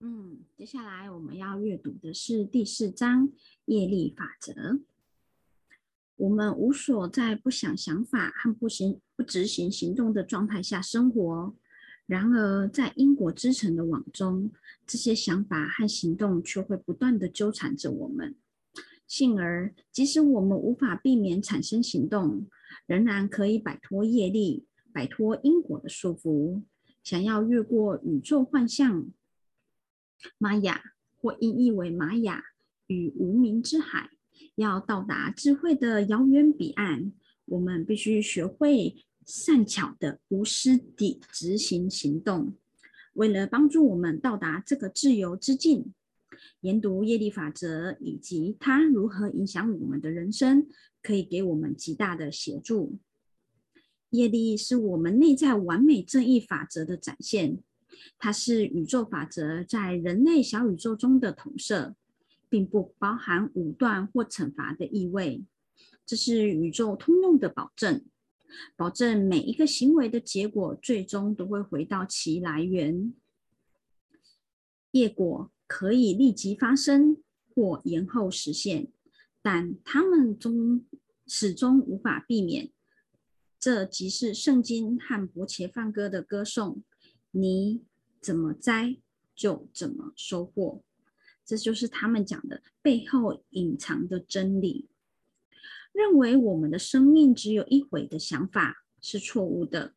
嗯，接下来我们要阅读的是第四章业力法则。我们无所在不想想法和不行不执行行动的状态下生活，然而在因果之城的网中，这些想法和行动却会不断的纠缠着我们。幸而，即使我们无法避免产生行动，仍然可以摆脱业力，摆脱因果的束缚。想要越过宇宙幻象。玛雅或音译为玛雅与无名之海，要到达智慧的遥远彼岸，我们必须学会善巧的、无私地执行行动。为了帮助我们到达这个自由之境，研读业力法则以及它如何影响我们的人生，可以给我们极大的协助。业力是我们内在完美正义法则的展现。它是宇宙法则在人类小宇宙中的投射，并不包含武断或惩罚的意味。这是宇宙通用的保证，保证每一个行为的结果最终都会回到其来源。业果可以立即发生或延后实现，但它们终始终无法避免。这即是圣经和伯切放歌的歌颂。你怎么栽，就怎么收获。这就是他们讲的背后隐藏的真理。认为我们的生命只有一回的想法是错误的，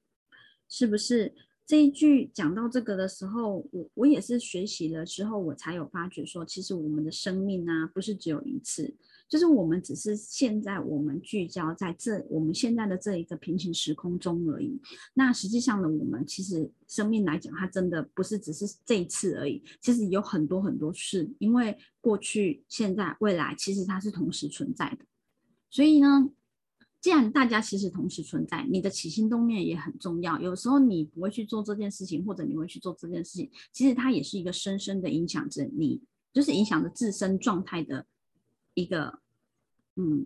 是不是？这一句讲到这个的时候，我我也是学习了之后，我才有发觉说，其实我们的生命啊，不是只有一次。就是我们只是现在我们聚焦在这我们现在的这一个平行时空中而已。那实际上呢，我们其实生命来讲，它真的不是只是这一次而已。其实有很多很多事，因为过去、现在、未来，其实它是同时存在的。所以呢，既然大家其实同时存在，你的起心动念也很重要。有时候你不会去做这件事情，或者你会去做这件事情，其实它也是一个深深的影响着你，就是影响着自身状态的。一个，嗯，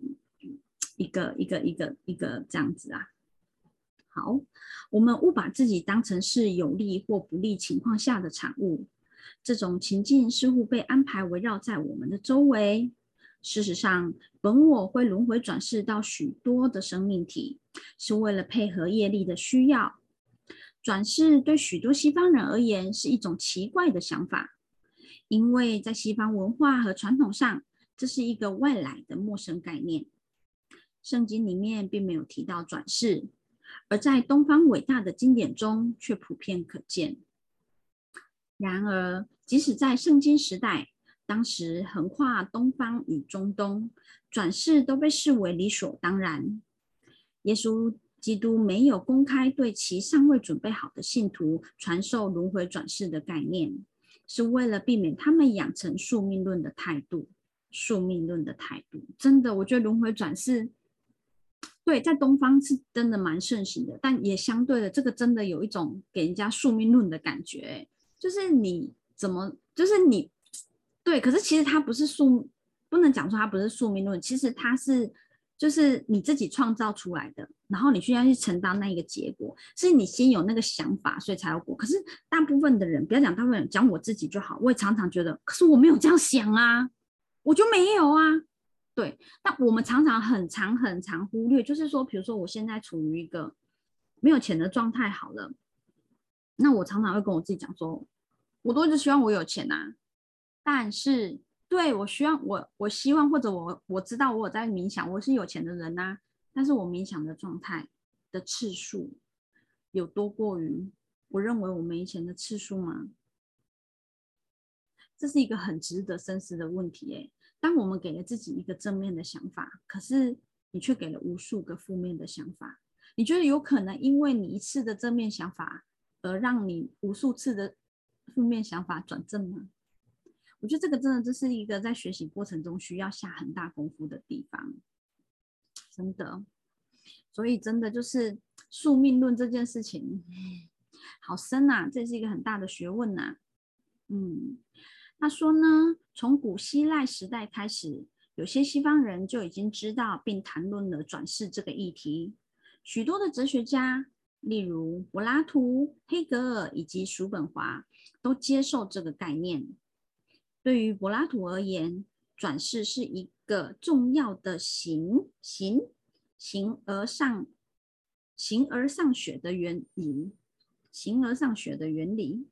一个一个一个一个这样子啊。好，我们勿把自己当成是有利或不利情况下的产物。这种情境似乎被安排围绕在我们的周围。事实上，本我会轮回转世到许多的生命体，是为了配合业力的需要。转世对许多西方人而言是一种奇怪的想法，因为在西方文化和传统上。这是一个外来的陌生概念，圣经里面并没有提到转世，而在东方伟大的经典中却普遍可见。然而，即使在圣经时代，当时横跨东方与中东，转世都被视为理所当然。耶稣基督没有公开对其尚未准备好的信徒传授轮回转世的概念，是为了避免他们养成宿命论的态度。宿命论的态度，真的，我觉得轮回转世，对，在东方是真的蛮盛行的，但也相对的，这个真的有一种给人家宿命论的感觉，就是你怎么，就是你，对，可是其实它不是宿，不能讲说它不是宿命论，其实它是，就是你自己创造出来的，然后你需要去承担那一个结果，是你先有那个想法，所以才有果。可是大部分的人，不要讲大部分人，讲我自己就好，我也常常觉得，可是我没有这样想啊。我就没有啊，对，但我们常常很长很长忽略，就是说，比如说我现在处于一个没有钱的状态，好了，那我常常会跟我自己讲说，我都一直希望我有钱呐，但是对我希望我我希望或者我我知道我在冥想，我是有钱的人呐，但是我冥想的状态的次数有多过于我认为我没钱的次数吗？这是一个很值得深思的问题，诶，当我们给了自己一个正面的想法，可是你却给了无数个负面的想法，你觉得有可能因为你一次的正面想法，而让你无数次的负面想法转正吗？我觉得这个真的这是一个在学习过程中需要下很大功夫的地方，真的。所以真的就是宿命论这件事情，好深呐，这是一个很大的学问呐，嗯。他说呢，从古希腊时代开始，有些西方人就已经知道并谈论了转世这个议题。许多的哲学家例如柏拉图、黑格尔以及叔本华都接受这个概念。对于柏拉图而言，转世是一个重要的形形形而上形而上学的原理，形而上学的原理。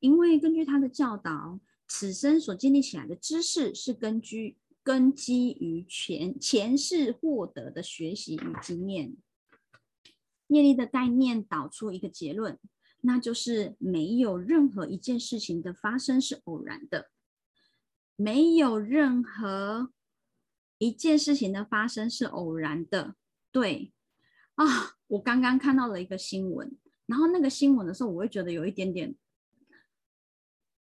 因为根据他的教导，此生所建立起来的知识是根据根基于前前世获得的学习与经验。业力的概念导出一个结论，那就是没有任何一件事情的发生是偶然的。没有任何一件事情的发生是偶然的，对啊，我刚刚看到了一个新闻，然后那个新闻的时候，我会觉得有一点点，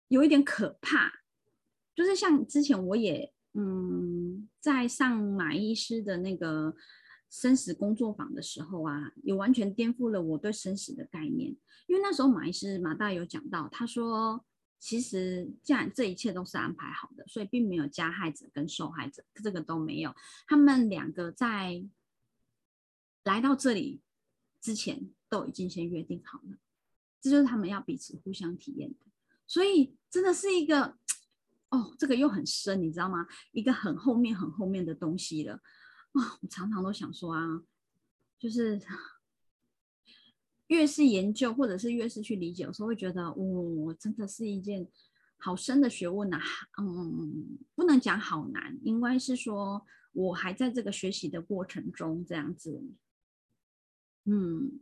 有一点可怕，就是像之前我也嗯，在上马医师的那个生死工作坊的时候啊，也完全颠覆了我对生死的概念，因为那时候马医师马大有讲到，他说。其实，这样这一切都是安排好的，所以并没有加害者跟受害者，这个都没有。他们两个在来到这里之前都已经先约定好了，这就是他们要彼此互相体验的。所以，真的是一个哦，这个又很深，你知道吗？一个很后面、很后面的东西了啊！我常常都想说啊，就是。越是研究，或者是越是去理解，有时候会觉得，哦，真的是一件好深的学问呐。嗯，不能讲好难，应该是说我还在这个学习的过程中，这样子。嗯，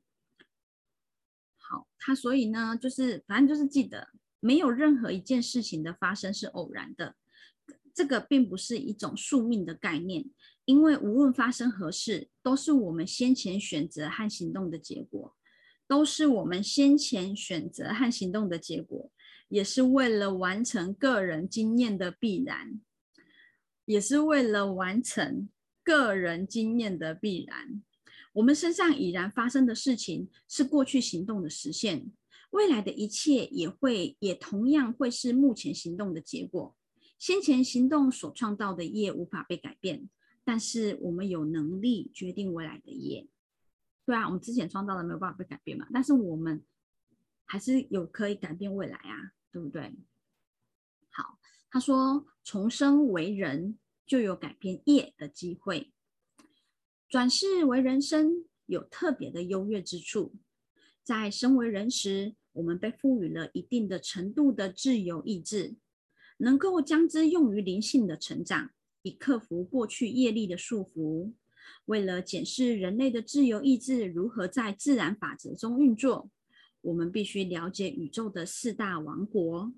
好，他所以呢，就是反正就是记得，没有任何一件事情的发生是偶然的，这个并不是一种宿命的概念，因为无论发生何事，都是我们先前选择和行动的结果。都是我们先前选择和行动的结果，也是为了完成个人经验的必然，也是为了完成个人经验的必然。我们身上已然发生的事情是过去行动的实现，未来的一切也会也同样会是目前行动的结果。先前行动所创造的业无法被改变，但是我们有能力决定未来的业。对啊，我们之前创造的没有办法被改变嘛，但是我们还是有可以改变未来啊，对不对？好，他说重生为人就有改变业的机会，转世为人生有特别的优越之处，在身为人时，我们被赋予了一定的程度的自由意志，能够将之用于灵性的成长，以克服过去业力的束缚。为了检视人类的自由意志如何在自然法则中运作，我们必须了解宇宙的四大王国：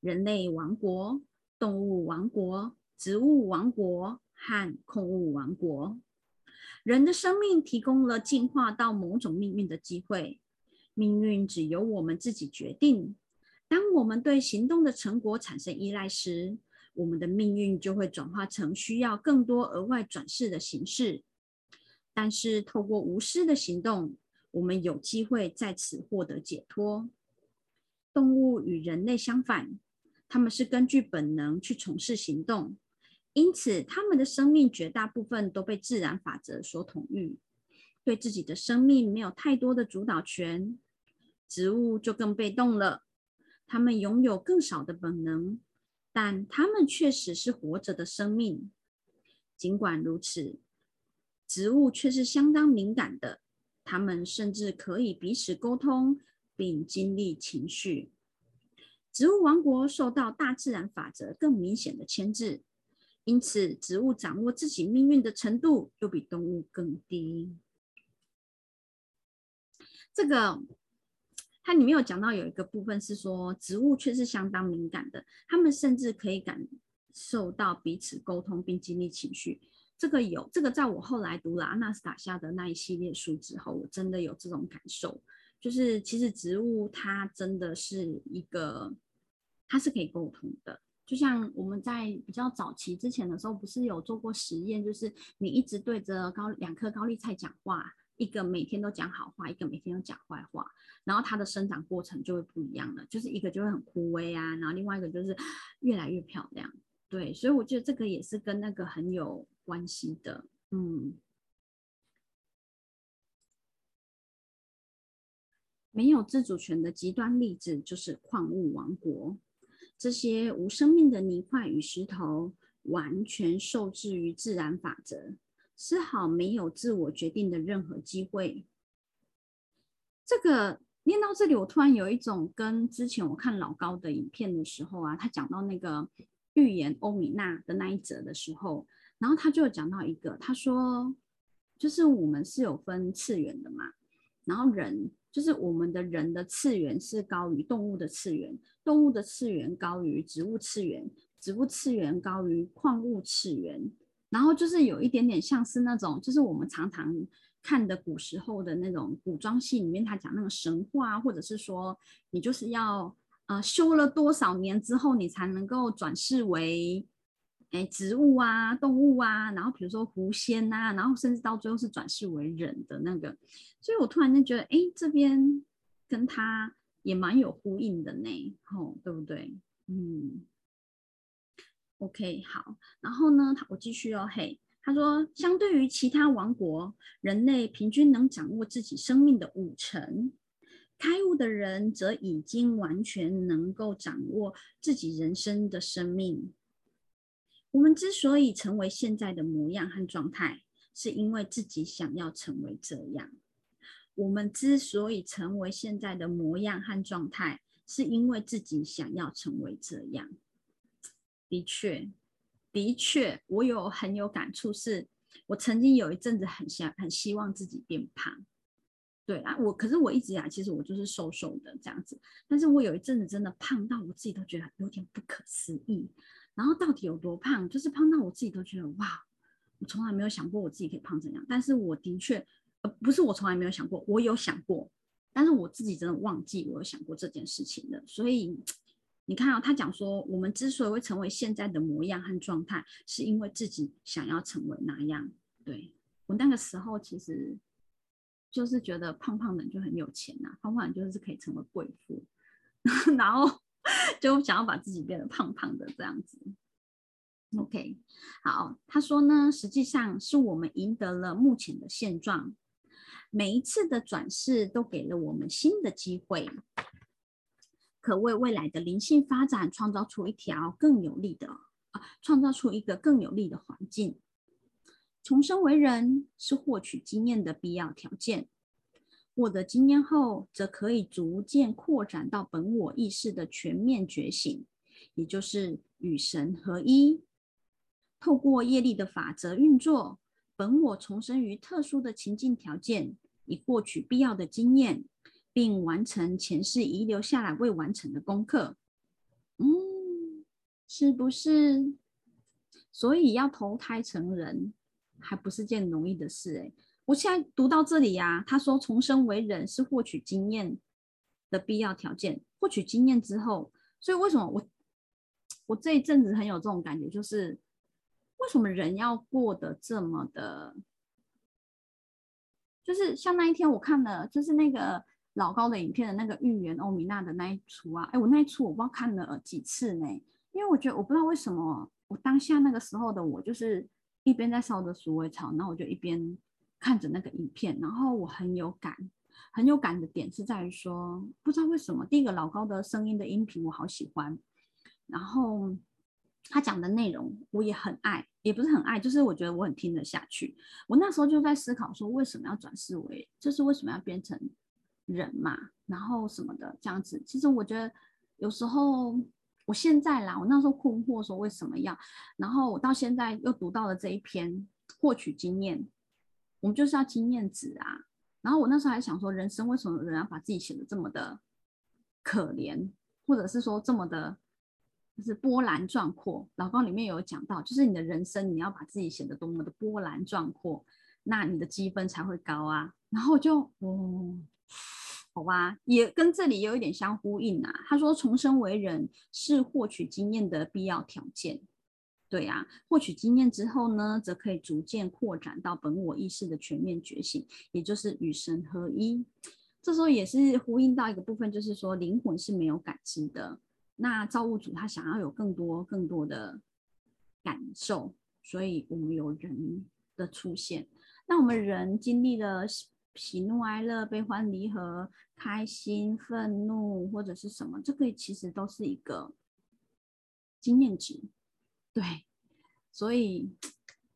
人类王国、动物王国、植物王国和空物王国。人的生命提供了进化到某种命运的机会，命运只由我们自己决定。当我们对行动的成果产生依赖时，我们的命运就会转化成需要更多额外转世的形式，但是透过无私的行动，我们有机会在此获得解脱。动物与人类相反，他们是根据本能去从事行动，因此他们的生命绝大部分都被自然法则所统御，对自己的生命没有太多的主导权。植物就更被动了，他们拥有更少的本能。但它们确实是活着的生命。尽管如此，植物却是相当敏感的。它们甚至可以彼此沟通，并经历情绪。植物王国受到大自然法则更明显的牵制，因此植物掌握自己命运的程度又比动物更低。这个。它里面有讲到有一个部分是说，植物却是相当敏感的，它们甚至可以感受到彼此沟通并经历情绪。这个有，这个在我后来读了阿纳斯塔夏的那一系列书之后，我真的有这种感受，就是其实植物它真的是一个，它是可以沟通的。就像我们在比较早期之前的时候，不是有做过实验，就是你一直对着高两颗高丽菜讲话。一个每天都讲好话，一个每天都讲坏话，然后它的生长过程就会不一样了。就是一个就会很枯萎啊，然后另外一个就是越来越漂亮。对，所以我觉得这个也是跟那个很有关系的。嗯。没有自主权的极端例子就是矿物王国。这些无生命的泥块与石头，完全受制于自然法则，丝毫没有自我决定的任何机会。这个念到这里，我突然有一种跟之前我看老高的影片的时候啊，他讲到那个预言欧米娜的那一则的时候，然后他就讲到一个，他说，就是我们是有分次元的嘛，然后人。就是我们的人的次元是高于动物的次元，动物的次元高于植物次元，植物次元高于矿物次元，然后就是有一点点像是那种，就是我们常常看的古时候的那种古装戏里面，他讲那个神话，或者是说你就是要呃修了多少年之后，你才能够转世为。哎，植物啊，动物啊，然后比如说狐仙呐，然后甚至到最后是转世为人的那个，所以我突然间觉得，哎，这边跟他也蛮有呼应的呢，吼，对不对？嗯，OK，好，然后呢，他我继续哦，嘿，他说，相对于其他王国，人类平均能掌握自己生命的五成，开悟的人则已经完全能够掌握自己人生的生命。我们之所以成为现在的模样和状态，是因为自己想要成为这样。我们之所以成为现在的模样和状态，是因为自己想要成为这样。的确，的确，我有很有感触，是我曾经有一阵子很想、很希望自己变胖。对啊，我可是我一直啊，其实我就是瘦瘦的这样子，但是我有一阵子真的胖到我自己都觉得有点不可思议。然后到底有多胖？就是胖到我自己都觉得哇，我从来没有想过我自己可以胖成这样。但是我的确，呃，不是我从来没有想过，我有想过，但是我自己真的忘记我有想过这件事情的。所以你看啊，他讲说，我们之所以会成为现在的模样和状态，是因为自己想要成为那样。对我那个时候，其实就是觉得胖胖的就很有钱呐，胖胖的就是可以成为贵妇，然后。就想要把自己变得胖胖的这样子，OK，好，他说呢，实际上是我们赢得了目前的现状，每一次的转世都给了我们新的机会，可为未来的灵性发展创造出一条更有利的啊，创造出一个更有利的环境。重生为人是获取经验的必要条件。获得经验后，则可以逐渐扩展到本我意识的全面觉醒，也就是与神合一。透过业力的法则运作，本我重生于特殊的情境条件，以获取必要的经验，并完成前世遗留下来未完成的功课。嗯，是不是？所以要投胎成人，还不是件容易的事哎。我现在读到这里呀，他说重生为人是获取经验的必要条件。获取经验之后，所以为什么我我这一阵子很有这种感觉，就是为什么人要过得这么的，就是像那一天我看了，就是那个老高的影片的那个预言欧米娜的那一出啊，哎，我那一出我不知道看了几次呢，因为我觉得我不知道为什么我当下那个时候的我就是一边在烧着鼠尾草，然后我就一边。看着那个影片，然后我很有感，很有感的点是在于说，不知道为什么，第一个老高的声音的音频我好喜欢，然后他讲的内容我也很爱，也不是很爱，就是我觉得我很听得下去。我那时候就在思考说，为什么要转世为，就是为什么要变成人嘛，然后什么的这样子。其实我觉得有时候，我现在啦，我那时候困惑说为什么要，然后我到现在又读到了这一篇获取经验。我们就是要经验值啊，然后我那时候还想说，人生为什么人要把自己写的这么的可怜，或者是说这么的，就是波澜壮阔。老高里面有讲到，就是你的人生你要把自己写的多么的波澜壮阔，那你的积分才会高啊。然后就，哦，好吧，也跟这里有一点相呼应啊。他说，重生为人是获取经验的必要条件。对呀，获取经验之后呢，则可以逐渐扩展到本我意识的全面觉醒，也就是与神合一。这时候也是呼应到一个部分，就是说灵魂是没有感知的。那造物主他想要有更多更多的感受，所以我们有人的出现。那我们人经历了喜怒哀乐、悲欢离合、开心、愤怒或者是什么，这个其实都是一个经验值。对，所以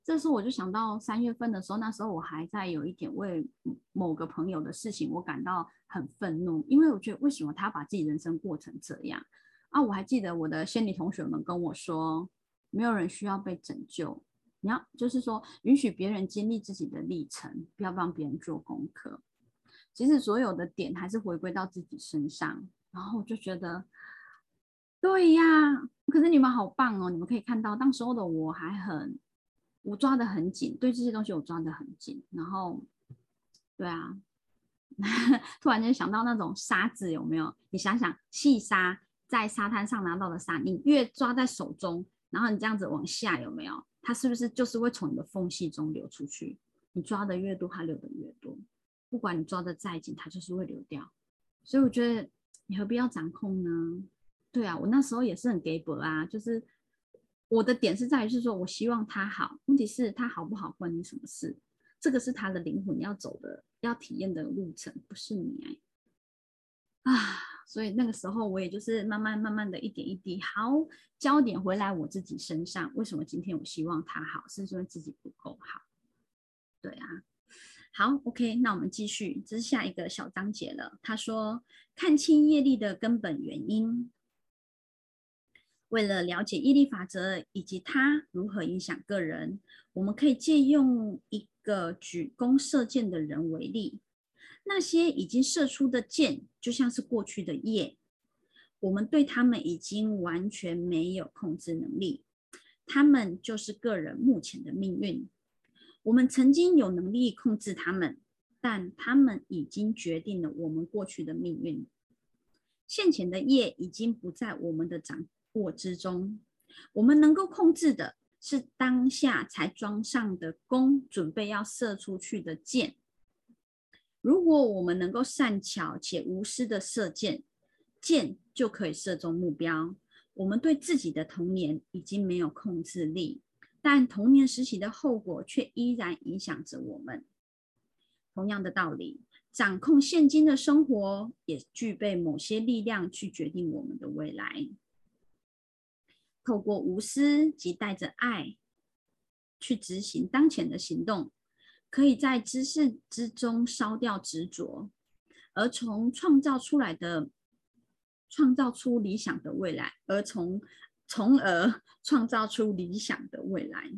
这时候我就想到三月份的时候，那时候我还在有一点为某个朋友的事情我感到很愤怒，因为我觉得为什么他把自己人生过成这样啊？我还记得我的仙女同学们跟我说，没有人需要被拯救。你要就是说，允许别人经历自己的历程，不要帮别人做功课。其实所有的点还是回归到自己身上，然后我就觉得，对呀。可是你们好棒哦，你们可以看到，当时候的我还很，我抓得很紧，对这些东西我抓得很紧。然后，对啊，突然间想到那种沙子有没有？你想想，细沙在沙滩上拿到的沙，你越抓在手中，然后你这样子往下有没有？它是不是就是会从你的缝隙中流出去？你抓的越多，它流的越多。不管你抓的再紧，它就是会流掉。所以我觉得你何必要掌控呢？对啊，我那时候也是很给博啊，就是我的点是在于是说我希望他好，问题是他好不好关你什么事？这个是他的灵魂要走的、要体验的路程，不是你啊。所以那个时候我也就是慢慢慢慢的一点一滴，好，焦点回来我自己身上。为什么今天我希望他好，是因为自己不够好？对啊，好，OK，那我们继续，这是下一个小章节了。他说，看清业力的根本原因。为了了解业力法则以及它如何影响个人，我们可以借用一个举弓射箭的人为例。那些已经射出的箭，就像是过去的业，我们对他们已经完全没有控制能力，他们就是个人目前的命运。我们曾经有能力控制他们，但他们已经决定了我们过去的命运。现前的业已经不在我们的掌握之中，我们能够控制的是当下才装上的弓，准备要射出去的箭。如果我们能够善巧且无私的射箭，箭就可以射中目标。我们对自己的童年已经没有控制力，但童年时期的后果却依然影响着我们。同样的道理，掌控现今的生活也具备某些力量去决定我们的未来。透过无私及带着爱去执行当前的行动。可以在知识之中烧掉执着，而从创造出来的创造出理想的未来，而从从而 创造出理想的未来。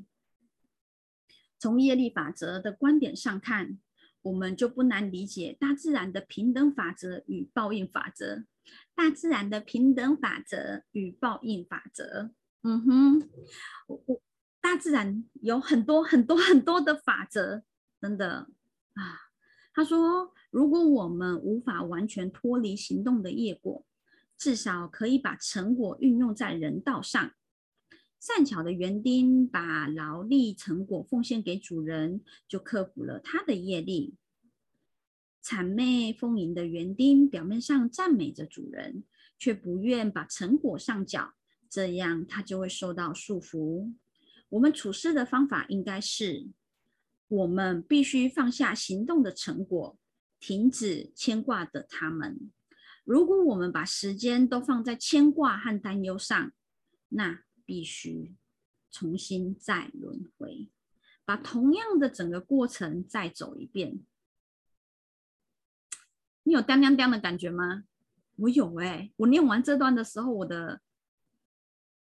从业力法则的观点上看，我们就不难理解大自然的平等法则与报应法则。大自然的平等法则与报应法则，嗯哼，我我大自然有很多很多很多的法则。真的啊，他说，如果我们无法完全脱离行动的业果，至少可以把成果运用在人道上。善巧的园丁把劳力成果奉献给主人，就克服了他的业力。谄媚丰盈的园丁表面上赞美着主人，却不愿把成果上缴，这样他就会受到束缚。我们处事的方法应该是。我们必须放下行动的成果，停止牵挂的他们。如果我们把时间都放在牵挂和担忧上，那必须重新再轮回，把同样的整个过程再走一遍。你有当当当的感觉吗？我有哎！我念完这段的时候，我的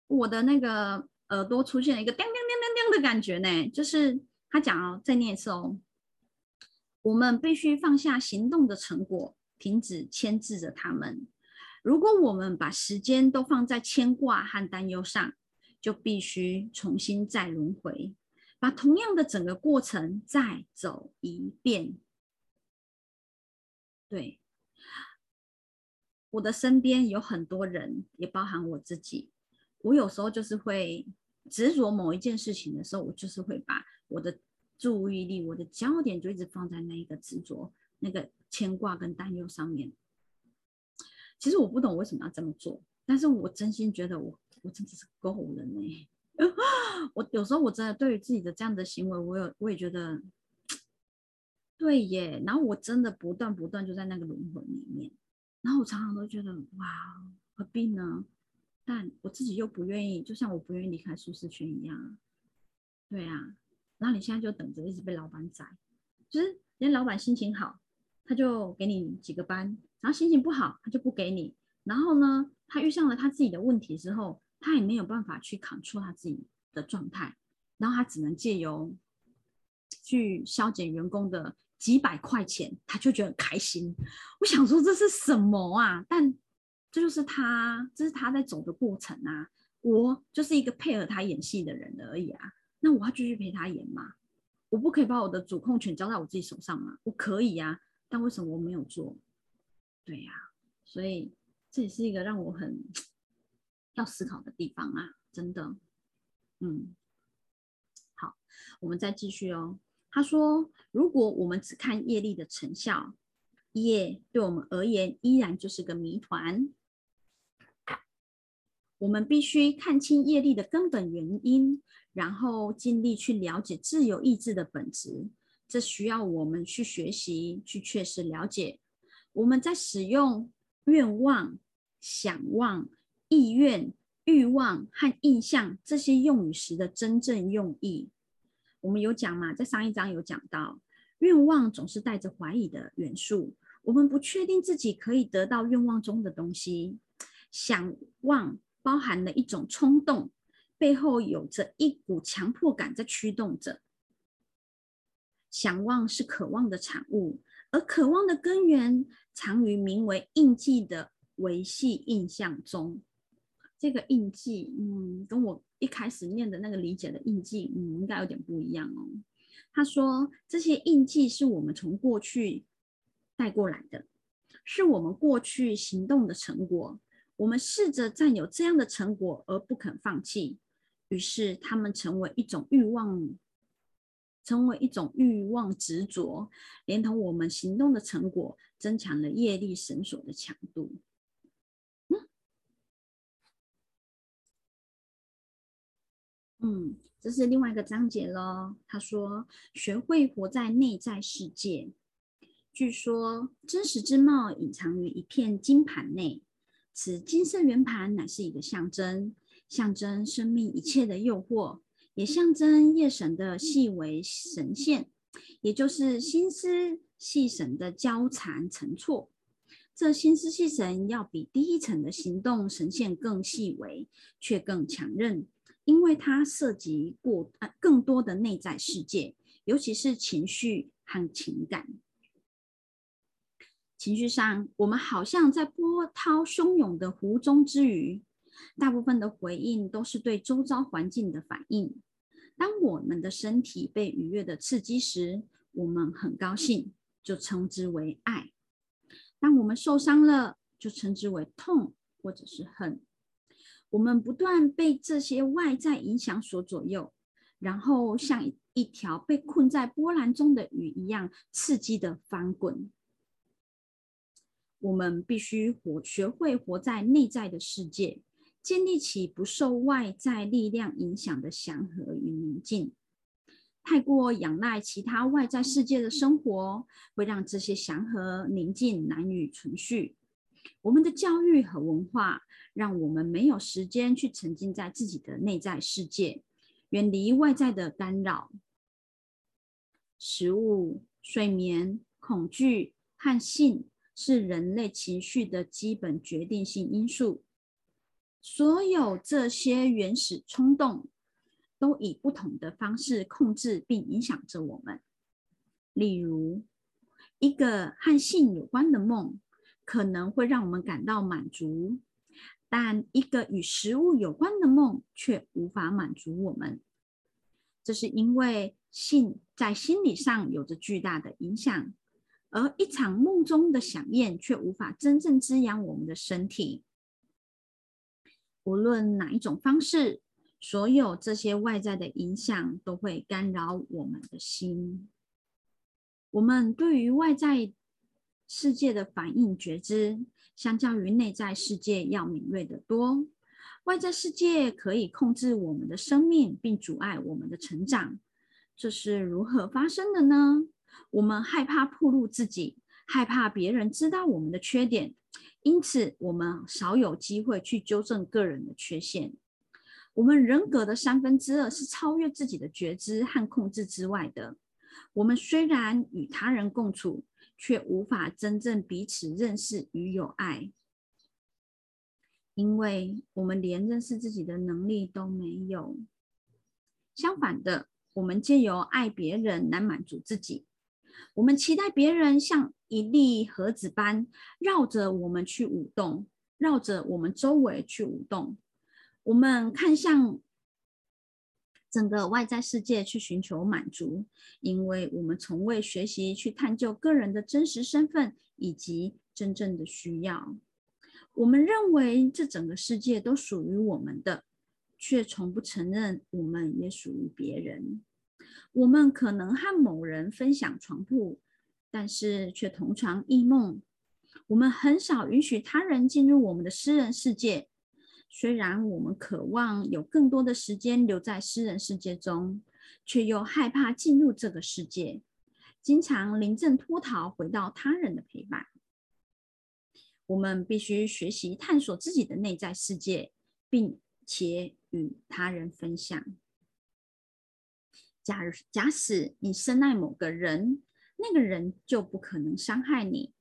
我的那个耳朵出现了一个当当当当当的感觉呢，就是。他讲哦，再念一次哦。我们必须放下行动的成果，停止牵制着他们。如果我们把时间都放在牵挂和担忧上，就必须重新再轮回，把同样的整个过程再走一遍。对，我的身边有很多人，也包含我自己。我有时候就是会执着某一件事情的时候，我就是会把。我的注意力，我的焦点就一直放在那一个执着、那个牵挂跟担忧上面。其实我不懂为什么要这么做，但是我真心觉得我我真的是够了呢。我有时候我真的对于自己的这样的行为，我有我也觉得对耶，然后我真的不断不断就在那个轮回里面，然后我常常都觉得哇，何必呢？但我自己又不愿意，就像我不愿意离开舒适圈一样。对啊，然后你现在就等着一直被老板宰，就是人家老板心情好，他就给你几个班，然后心情不好，他就不给你。然后呢，他遇上了他自己的问题之后，他也没有办法去扛住他自己的状态，然后他只能借由去消减员工的几百块钱，他就觉得很开心。我想说这是什么啊？但这就是他，这是他在走的过程啊。我就是一个配合他演戏的人而已啊。那我要继续陪他演吗？我不可以把我的主控权交在我自己手上吗？我可以呀，但为什么我没有做？对呀，所以这也是一个让我很要思考的地方啊，真的。嗯，好，我们再继续哦。他说，如果我们只看业力的成效，业对我们而言依然就是个谜团。我们必须看清业力的根本原因，然后尽力去了解自由意志的本质。这需要我们去学习，去确实了解我们在使用愿望、想望、意愿、欲望和印象这些用语时的真正用意。我们有讲嘛，在上一章有讲到，愿望总是带着怀疑的元素，我们不确定自己可以得到愿望中的东西。想望。包含了一种冲动，背后有着一股强迫感在驱动着。想望是渴望的产物，而渴望的根源藏于名为印记的维系印象中。这个印记，嗯，跟我一开始念的那个理解的印记，嗯，应该有点不一样哦。他说，这些印记是我们从过去带过来的，是我们过去行动的成果。我们试着占有这样的成果而不肯放弃，于是他们成为一种欲望，成为一种欲望执着，连同我们行动的成果，增强了业力绳索的强度。嗯，嗯，这是另外一个章节喽。他说：“学会活在内在世界。”据说真实之貌隐藏于一片金盘内。此金色圆盘乃是一个象征，象征生命一切的诱惑，也象征夜神的细微神现，也就是心思细神的交缠成错。这心思细神要比第一层的行动神现更细微，却更强韧，因为它涉及过呃更多的内在世界，尤其是情绪和情感。情绪上，我们好像在波涛汹涌的湖中之鱼，大部分的回应都是对周遭环境的反应。当我们的身体被愉悦的刺激时，我们很高兴，就称之为爱；当我们受伤了，就称之为痛或者是恨。我们不断被这些外在影响所左右，然后像一条被困在波澜中的鱼一样，刺激的翻滚。我们必须活，学会活在内在的世界，建立起不受外在力量影响的祥和与宁静。太过仰赖其他外在世界的生活，会让这些祥和宁静难以存续。我们的教育和文化，让我们没有时间去沉浸在自己的内在世界，远离外在的干扰。食物、睡眠、恐惧和性。是人类情绪的基本决定性因素。所有这些原始冲动都以不同的方式控制并影响着我们。例如，一个和性有关的梦可能会让我们感到满足，但一个与食物有关的梦却无法满足我们。这是因为性在心理上有着巨大的影响。而一场梦中的响宴却无法真正滋养我们的身体。无论哪一种方式，所有这些外在的影响都会干扰我们的心。我们对于外在世界的反应觉知，相较于内在世界要敏锐得多。外在世界可以控制我们的生命，并阻碍我们的成长。这是如何发生的呢？我们害怕暴露自己，害怕别人知道我们的缺点，因此我们少有机会去纠正个人的缺陷。我们人格的三分之二是超越自己的觉知和控制之外的。我们虽然与他人共处，却无法真正彼此认识与有爱，因为我们连认识自己的能力都没有。相反的，我们借由爱别人来满足自己。我们期待别人像一粒盒子般绕着我们去舞动，绕着我们周围去舞动。我们看向整个外在世界去寻求满足，因为我们从未学习去探究个人的真实身份以及真正的需要。我们认为这整个世界都属于我们的，却从不承认我们也属于别人。我们可能和某人分享床铺，但是却同床异梦。我们很少允许他人进入我们的私人世界。虽然我们渴望有更多的时间留在私人世界中，却又害怕进入这个世界，经常临阵脱逃，回到他人的陪伴。我们必须学习探索自己的内在世界，并且与他人分享。假假使你深爱某个人，那个人就不可能伤害你。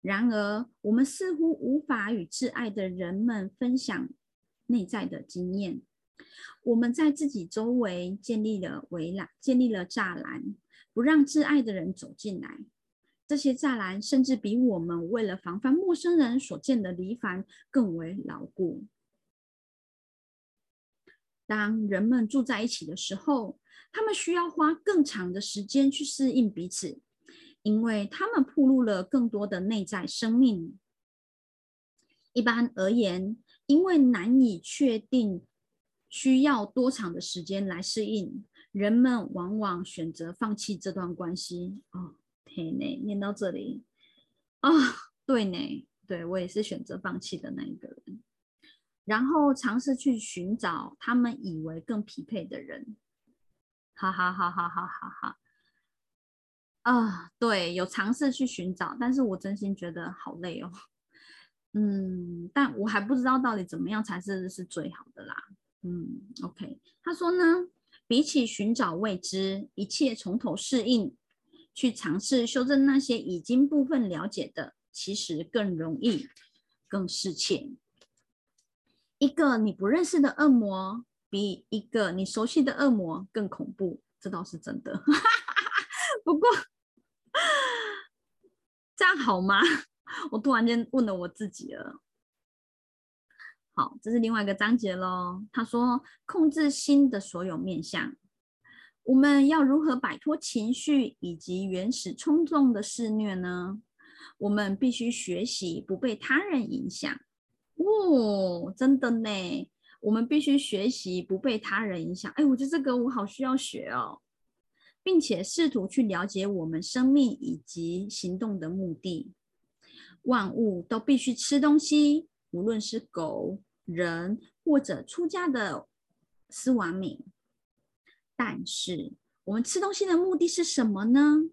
然而，我们似乎无法与挚爱的人们分享内在的经验。我们在自己周围建立了围栏，建立了栅栏，不让挚爱的人走进来。这些栅栏甚至比我们为了防范陌生人所建的篱笆更为牢固。当人们住在一起的时候，他们需要花更长的时间去适应彼此。因为他们铺露了更多的内在生命。一般而言，因为难以确定需要多长的时间来适应，人们往往选择放弃这段关系。哦，天呢，念到这里，啊，对呢，对我也是选择放弃的那一个人，然后尝试去寻找他们以为更匹配的人。哈哈哈哈哈哈哈。啊，对，有尝试去寻找，但是我真心觉得好累哦。嗯，但我还不知道到底怎么样才是是最好的啦。嗯，OK，他说呢，比起寻找未知，一切从头适应，去尝试修正那些已经部分了解的，其实更容易，更适切。一个你不认识的恶魔，比一个你熟悉的恶魔更恐怖，这倒是真的。不过。这样好吗？我突然间问了我自己了。好，这是另外一个章节喽。他说，控制心的所有面相，我们要如何摆脱情绪以及原始冲动的肆虐呢？我们必须学习不被他人影响。哦，真的呢，我们必须学习不被他人影响。哎，我觉得这个我好需要学哦。并且试图去了解我们生命以及行动的目的。万物都必须吃东西，无论是狗、人或者出家的斯瓦米。但是，我们吃东西的目的是什么呢？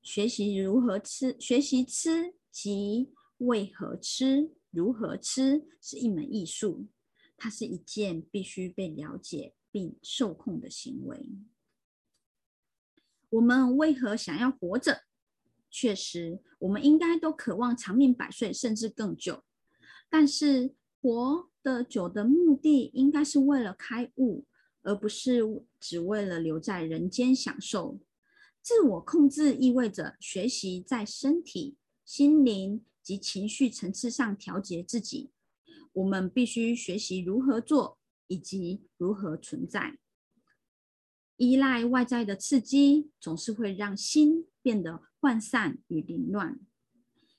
学习如何吃，学习吃及为何吃、如何吃，是一门艺术。它是一件必须被了解并受控的行为。我们为何想要活着？确实，我们应该都渴望长命百岁，甚至更久。但是，活得久的目的应该是为了开悟，而不是只为了留在人间享受。自我控制意味着学习在身体、心灵及情绪层次上调节自己。我们必须学习如何做，以及如何存在。依赖外在的刺激，总是会让心变得涣散与凌乱。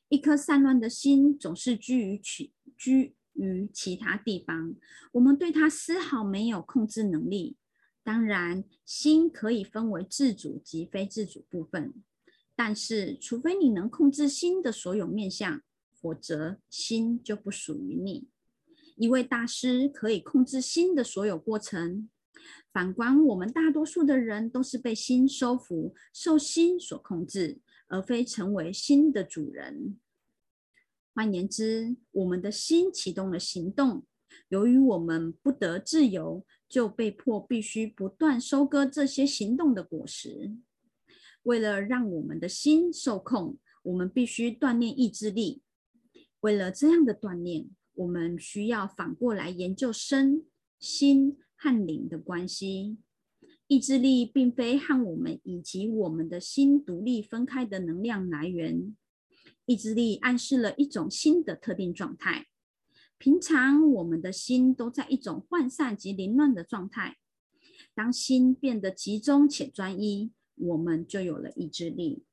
一颗散乱的心，总是居于其居于其他地方。我们对它丝毫没有控制能力。当然，心可以分为自主及非自主部分，但是，除非你能控制心的所有面相，否则心就不属于你。一位大师可以控制心的所有过程。反观我们大多数的人，都是被心收服，受心所控制，而非成为心的主人。换言之，我们的心启动了行动，由于我们不得自由，就被迫必须不断收割这些行动的果实。为了让我们的心受控，我们必须锻炼意志力。为了这样的锻炼，我们需要反过来研究身心和灵的关系。意志力并非和我们以及我们的心独立分开的能量来源。意志力暗示了一种新的特定状态。平常我们的心都在一种涣散及凌乱的状态。当心变得集中且专一，我们就有了意志力。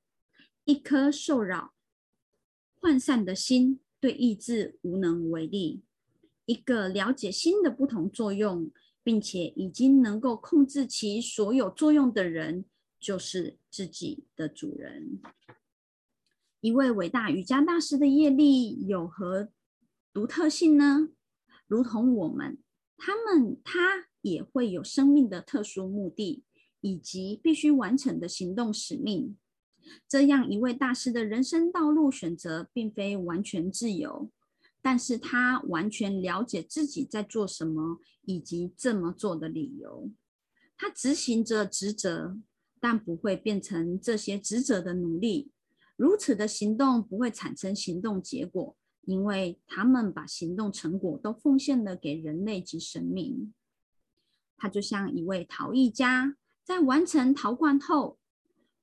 一颗受扰、涣散的心对意志无能为力。一个了解心的不同作用，并且已经能够控制其所有作用的人，就是自己的主人。一位伟大瑜伽大师的业力有何独特性呢？如同我们，他们他也会有生命的特殊目的，以及必须完成的行动使命。这样一位大师的人生道路选择并非完全自由，但是他完全了解自己在做什么，以及这么做的理由。他执行着职责，但不会变成这些职责的奴隶。如此的行动不会产生行动结果，因为他们把行动成果都奉献了给人类及神明。他就像一位陶艺家，在完成陶罐后，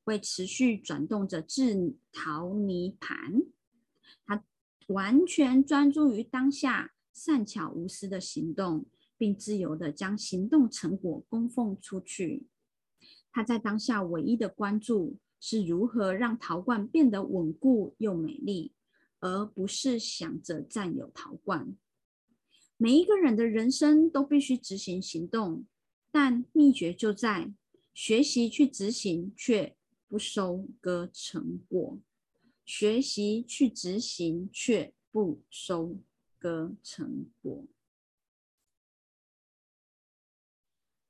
会持续转动着制陶泥盘。他完全专注于当下，善巧无私的行动，并自由的将行动成果供奉出去。他在当下唯一的关注。是如何让陶罐变得稳固又美丽，而不是想着占有陶罐。每一个人的人生都必须执行行动，但秘诀就在学习去执行，却不收割成果；学习去执行，却不收割成果。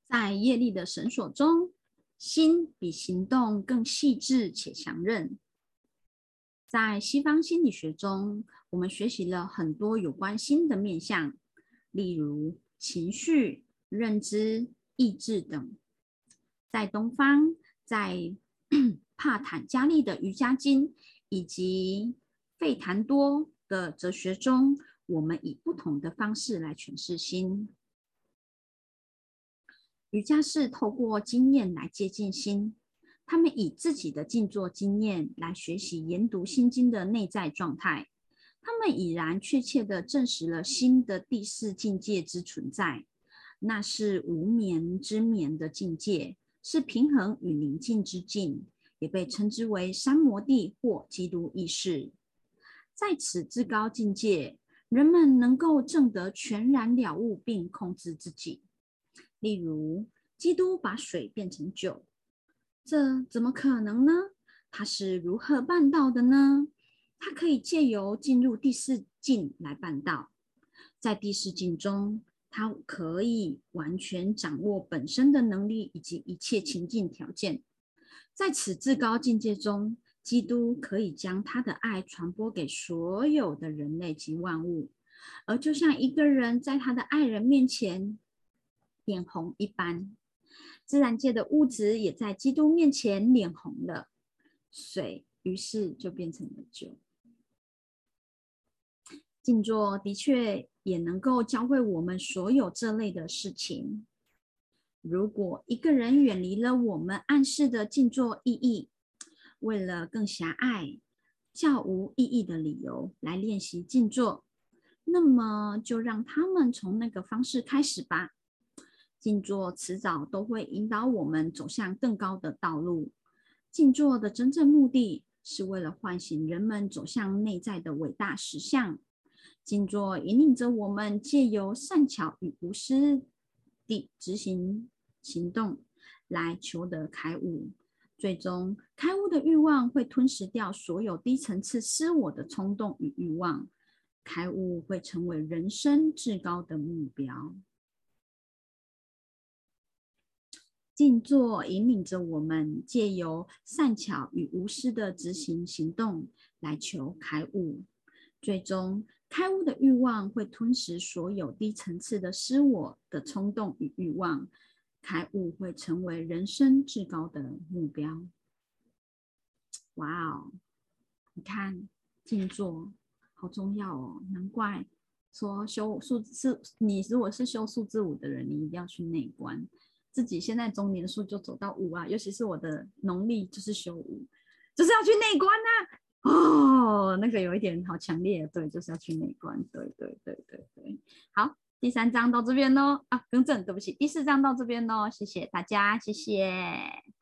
在业力的绳索中。心比行动更细致且强韧。在西方心理学中，我们学习了很多有关心的面向，例如情绪、认知、意志等。在东方，在 帕坦加利的瑜伽经以及费檀多的哲学中，我们以不同的方式来诠释心。瑜伽是透过经验来接近心，他们以自己的静坐经验来学习研读心经的内在状态，他们已然确切的证实了心的第四境界之存在，那是无眠之眠的境界，是平衡与宁静之境，也被称之为三摩地或基督意识。在此至高境界，人们能够证得全然了悟并控制自己。例如，基督把水变成酒，这怎么可能呢？他是如何办到的呢？他可以借由进入第四境来办到。在第四境中，他可以完全掌握本身的能力以及一切情境条件。在此至高境界中，基督可以将他的爱传播给所有的人类及万物，而就像一个人在他的爱人面前。脸红一般，自然界的物质也在基督面前脸红了，水于是就变成了酒。静坐的确也能够教会我们所有这类的事情。如果一个人远离了我们暗示的静坐意义，为了更狭隘、较无意义的理由来练习静坐，那么就让他们从那个方式开始吧。静坐迟早都会引导我们走向更高的道路。静坐的真正目的是为了唤醒人们走向内在的伟大实相。静坐引领着我们借由善巧与无私地执行行动，来求得开悟。最终，开悟的欲望会吞噬掉所有低层次私我的冲动与欲望，开悟会成为人生至高的目标。静坐引领着我们，借由善巧与无私的执行行动来求开悟。最终，开悟的欲望会吞噬所有低层次的私我的冲动与欲望，开悟会成为人生至高的目标。哇哦！你看，静坐好重要哦，难怪说修数字，你如果是修数字五的人，你一定要去内观。自己现在中年数就走到五啊，尤其是我的农历就是修五，就是要去内观呐。哦，那个有一点好强烈，对，就是要去美观。对对对对对，好，第三章到这边喽啊，更正，对不起，第四章到这边喽，谢谢大家，谢谢。